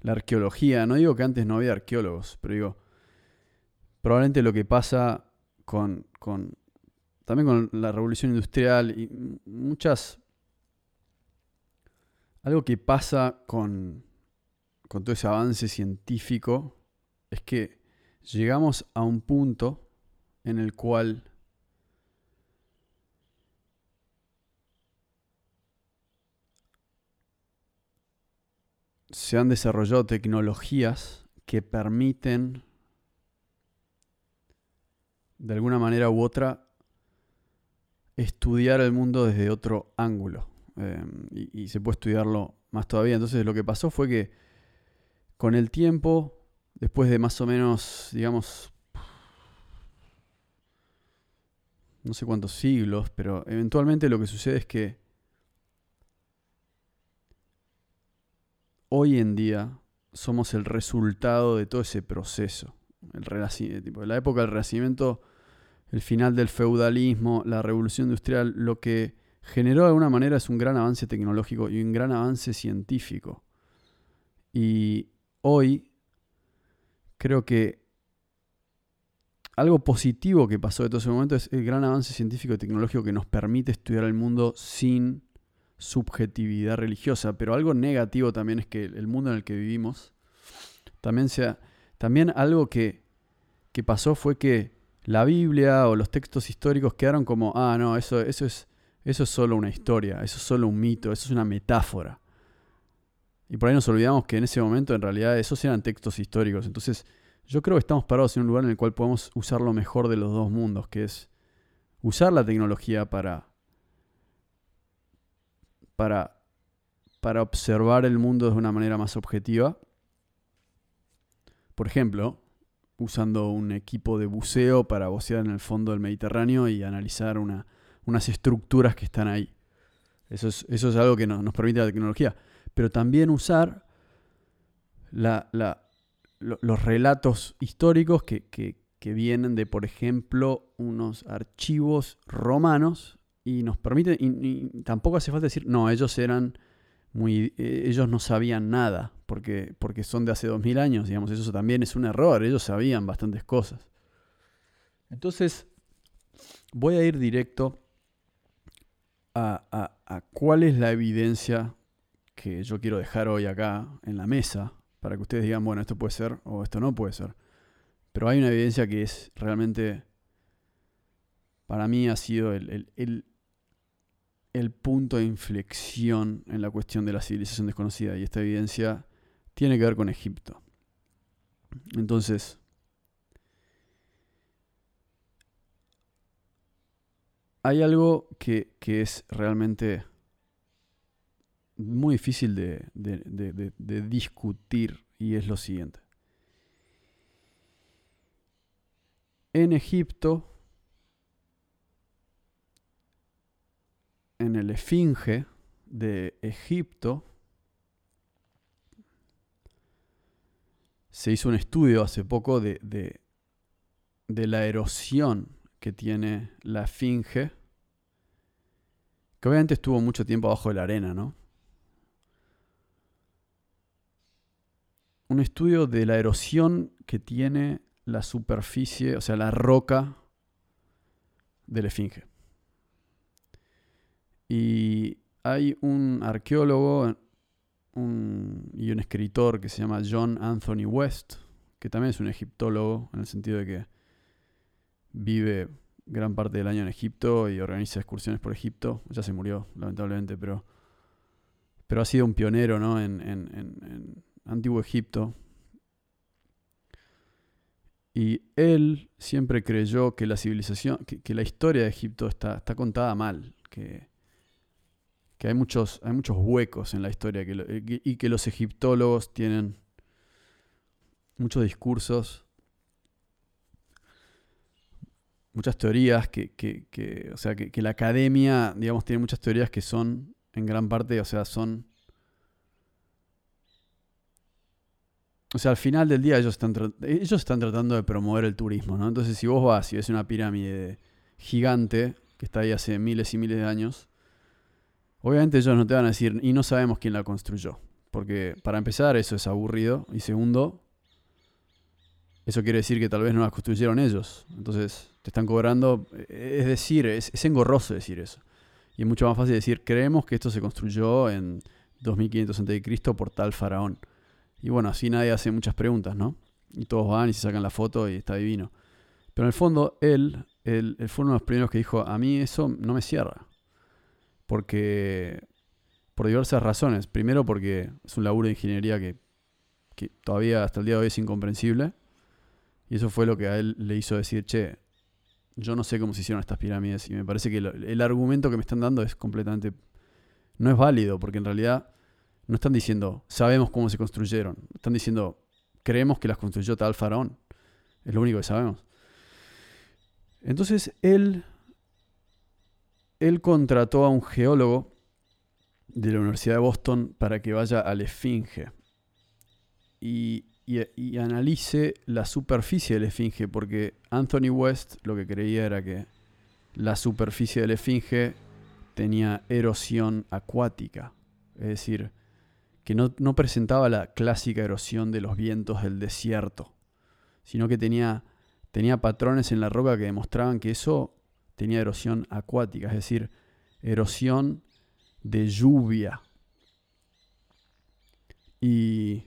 [SPEAKER 1] la arqueología. No digo que antes no había arqueólogos, pero digo, probablemente lo que pasa con, con también con la revolución industrial y muchas algo que pasa con, todo ese avance científico es que llegamos a un punto en el cual se han desarrollado tecnologías que permiten de alguna manera u otra estudiar el mundo desde otro ángulo. Em, y, se puede estudiarlo más todavía. Entonces lo que pasó fue que con el tiempo, después de más o menos, digamos, no sé cuántos siglos, pero eventualmente lo que sucede es que hoy en día somos el resultado de todo ese proceso. El tipo, la época del Renacimiento, el final del feudalismo, la revolución industrial, lo que generó de alguna manera es un gran avance tecnológico y un gran avance científico. Y hoy creo que algo positivo que pasó de todo ese momento es el gran avance científico y tecnológico que nos permite estudiar el mundo sin subjetividad religiosa. Pero algo negativo también es que el mundo en el que vivimos también sea. También algo que, que pasó fue que la Biblia o los textos históricos quedaron como, ah, no, eso, eso es eso es solo una historia, eso es solo un mito, eso es una metáfora. Y por ahí nos olvidamos que en ese momento en realidad esos eran textos históricos. Entonces yo creo que estamos parados en un lugar en el cual podemos usar lo mejor de los dos mundos, que es usar la tecnología para, para, para observar el mundo de una manera más objetiva. Por ejemplo, usando un equipo de buceo para bucear en el fondo del Mediterráneo y analizar una, unas estructuras que están ahí. Eso es, eso es algo que nos permite la tecnología. Pero también usar la, los relatos históricos que, vienen de, por ejemplo, unos archivos romanos y nos permite, y, tampoco hace falta decir, no, ellos eran muy, eh, ellos no sabían nada, porque, porque son de hace 2000 años, digamos, eso también es un error, ellos sabían bastantes cosas. Entonces, voy a ir directo a, a cuál es la evidencia que yo quiero dejar hoy acá en la mesa, para que ustedes digan, bueno, esto puede ser o esto no puede ser. Pero hay una evidencia que es realmente, para mí ha sido el, el, punto de inflexión en la cuestión de la civilización desconocida. Y esta evidencia tiene que ver con Egipto. Entonces, hay algo que, es realmente muy difícil de discutir y es lo siguiente. en Egipto, en el Esfinge de Egipto, se hizo un estudio hace poco de, de, la erosión que tiene la Esfinge, que obviamente estuvo mucho tiempo abajo de la arena, ¿no? Un estudio de la erosión que tiene la superficie, o sea, la roca de la Esfinge. Y hay un arqueólogo y un escritor que se llama John Anthony West, que también es un egiptólogo, en el sentido de que vive gran parte del año en Egipto y organiza excursiones por Egipto. Ya se murió, lamentablemente, pero, pero ha sido un pionero ¿no? en, en Antiguo Egipto y él siempre creyó que la civilización, que, la historia de Egipto está, está contada mal, que, que, hay, muchos, hay muchos huecos en la historia y que los egiptólogos tienen muchos discursos, muchas teorías, que, que o sea, que, la academia, digamos, tiene muchas teorías que son, en gran parte, o sea, son O sea, al final del día ellos están, ellos están tratando de promover el turismo, ¿no? Entonces, si vos vas y ves una pirámide gigante que está ahí hace miles y miles de años, obviamente ellos no te van a decir, y no sabemos quién la construyó. Porque para empezar, eso es aburrido. Y segundo, eso quiere decir que tal vez no la construyeron ellos. Entonces, te están cobrando. Es decir, es, es engorroso decir eso. Y es mucho más fácil decir, creemos que esto se construyó en 2500 a.C. por tal faraón. Y bueno, así nadie hace muchas preguntas, ¿no? Y todos van y se sacan la foto y está divino. Pero en el fondo, él, él, fue uno de los primeros que dijo, a mí eso no me cierra. Porque, por diversas razones. Primero porque es un laburo de ingeniería que, todavía hasta el día de hoy es incomprensible. Y eso fue lo que a él le hizo decir, che, yo no sé cómo se hicieron estas pirámides y me parece que el argumento que me están dando es completamente... no es válido, porque en realidad no están diciendo, sabemos cómo se construyeron. Están diciendo, creemos que las construyó tal faraón. Es lo único que sabemos. Entonces él, él contrató a un geólogo de la Universidad de Boston para que vaya a la Esfinge y, analice la superficie de la Esfinge, porque Anthony West lo que creía era que la superficie de la Esfinge tenía erosión acuática. Es decir, que no, presentaba la clásica erosión de los vientos del desierto, sino que tenía patrones en la roca que demostraban que eso tenía erosión acuática, es decir, erosión de lluvia. Y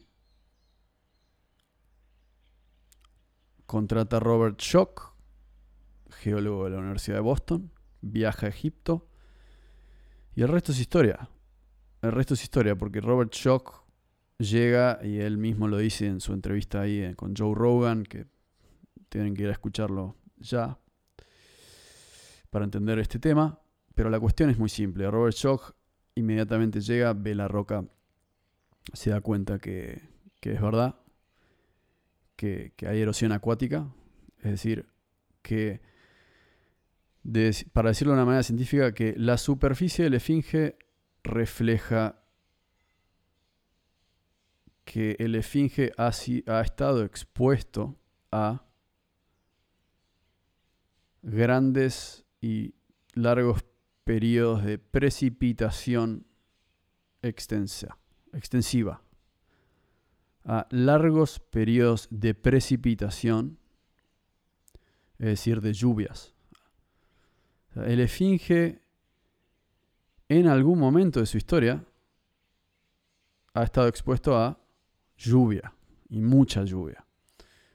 [SPEAKER 1] contrata a Robert Schock, geólogo de la Universidad de Boston, viaja a Egipto y el resto es historia. El resto es historia, porque Robert Schock llega y él mismo lo dice en su entrevista ahí eh, con Joe Rogan, que tienen que ir a escucharlo ya para entender este tema. Pero la cuestión es muy simple. Robert Schock inmediatamente llega, ve la roca, se da cuenta que, es verdad, que, hay erosión acuática, es decir, que, para decirlo de una manera científica, que la superficie del esfinge refleja que el esfinge ha, ha estado expuesto a grandes y largos periodos de precipitación extensa, extensiva. a largos periodos de precipitación, es decir, de lluvias. el esfinge en algún momento de su historia ha estado expuesto a lluvia y mucha lluvia.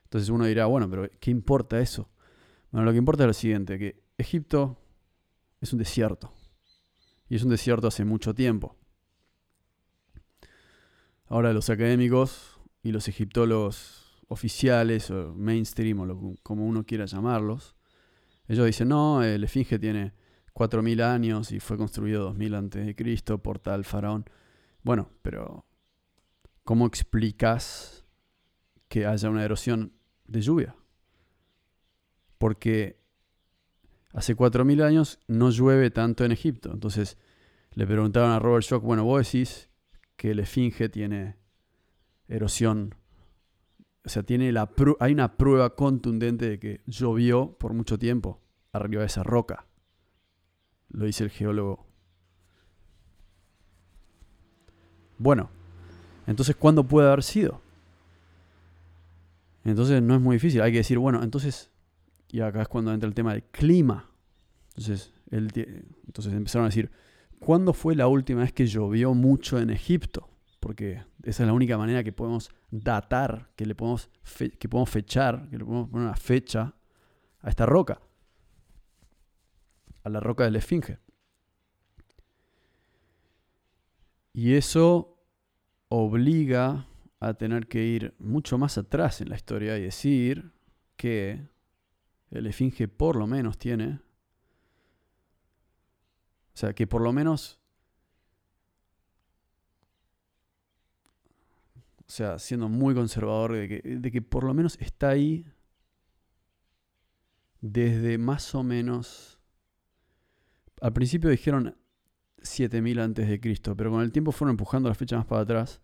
[SPEAKER 1] Entonces uno dirá, bueno, pero ¿qué importa eso? Bueno, lo que importa es lo siguiente, que Egipto es un desierto. Y es un desierto hace mucho tiempo. Ahora los académicos y los egiptólogos oficiales o mainstream o como uno quiera llamarlos, ellos dicen, no, el esfinge tiene 4.000 años y fue construido 2000 antes de Cristo por tal faraón. Bueno, pero ¿cómo explicas que haya una erosión de lluvia? Porque hace 4.000 años no llueve tanto en Egipto. Entonces le preguntaron a Robert Shock, bueno, vos decís que el esfinge tiene erosión. O sea, tiene la hay una prueba contundente de que llovió por mucho tiempo arriba de esa roca. Lo dice el geólogo. Bueno, entonces, ¿cuándo puede haber sido? Entonces no es muy difícil. Hay que decir, bueno, entonces, y acá es cuando entra el tema del clima. Entonces, entonces empezaron a decir, ¿cuándo fue la última vez que llovió mucho en Egipto? Porque esa es la única manera que podemos datar, que le podemos, que podemos fechar, que le podemos poner una fecha a esta roca a la roca del Esfinge. Y eso obliga a tener que ir mucho más atrás en la historia y decir que el Esfinge por lo menos tiene, o sea, que por lo menos, o sea, siendo muy conservador, de que, de que por lo menos está ahí desde más o menos al principio dijeron 7000 antes de Cristo, pero con el tiempo fueron empujando la fecha más para atrás.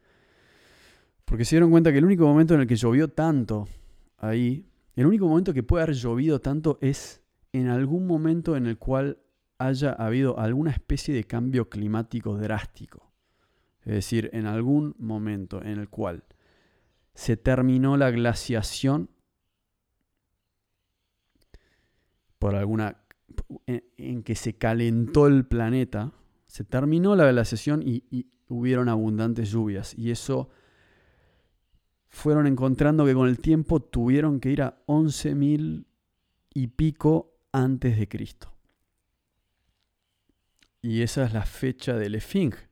[SPEAKER 1] Porque se dieron cuenta que el único momento en el que llovió tanto ahí, el único momento que puede haber llovido tanto es en algún momento en el cual haya habido alguna especie de cambio climático drástico. Es decir, en algún momento en el cual se terminó la glaciación por alguna en, que se calentó el planeta, se terminó la glaciación y, y hubieron abundantes lluvias. Y eso fueron encontrando que con el tiempo tuvieron que ir a 11.000 y pico antes de Cristo. Y esa es la fecha del Esfinge.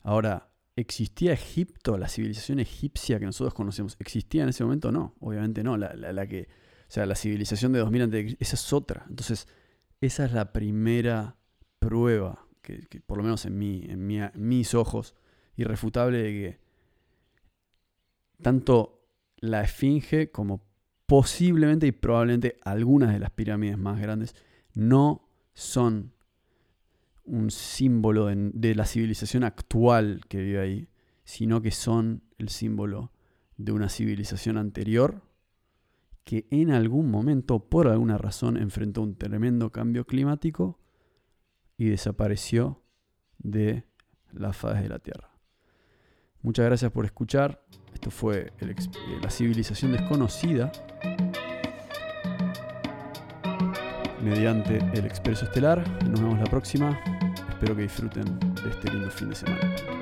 [SPEAKER 1] Ahora, ¿existía Egipto, la civilización egipcia que nosotros conocemos? ¿Existía en ese momento? No, obviamente no. la que o sea, la civilización de 2000 a.C., esa es otra. Entonces, esa es la primera prueba, que, por lo menos en, mí, en, mis ojos, irrefutable de que tanto la esfinge como posiblemente y probablemente algunas de las pirámides más grandes no son un símbolo de, la civilización actual que vive ahí, sino que son el símbolo de una civilización anterior que en algún momento, por alguna razón, enfrentó un tremendo cambio climático y desapareció de la faz de la Tierra. Muchas gracias por escuchar. Esto fue la civilización desconocida mediante el Expreso Estelar. Nos vemos la próxima. Espero que disfruten de este lindo fin de semana.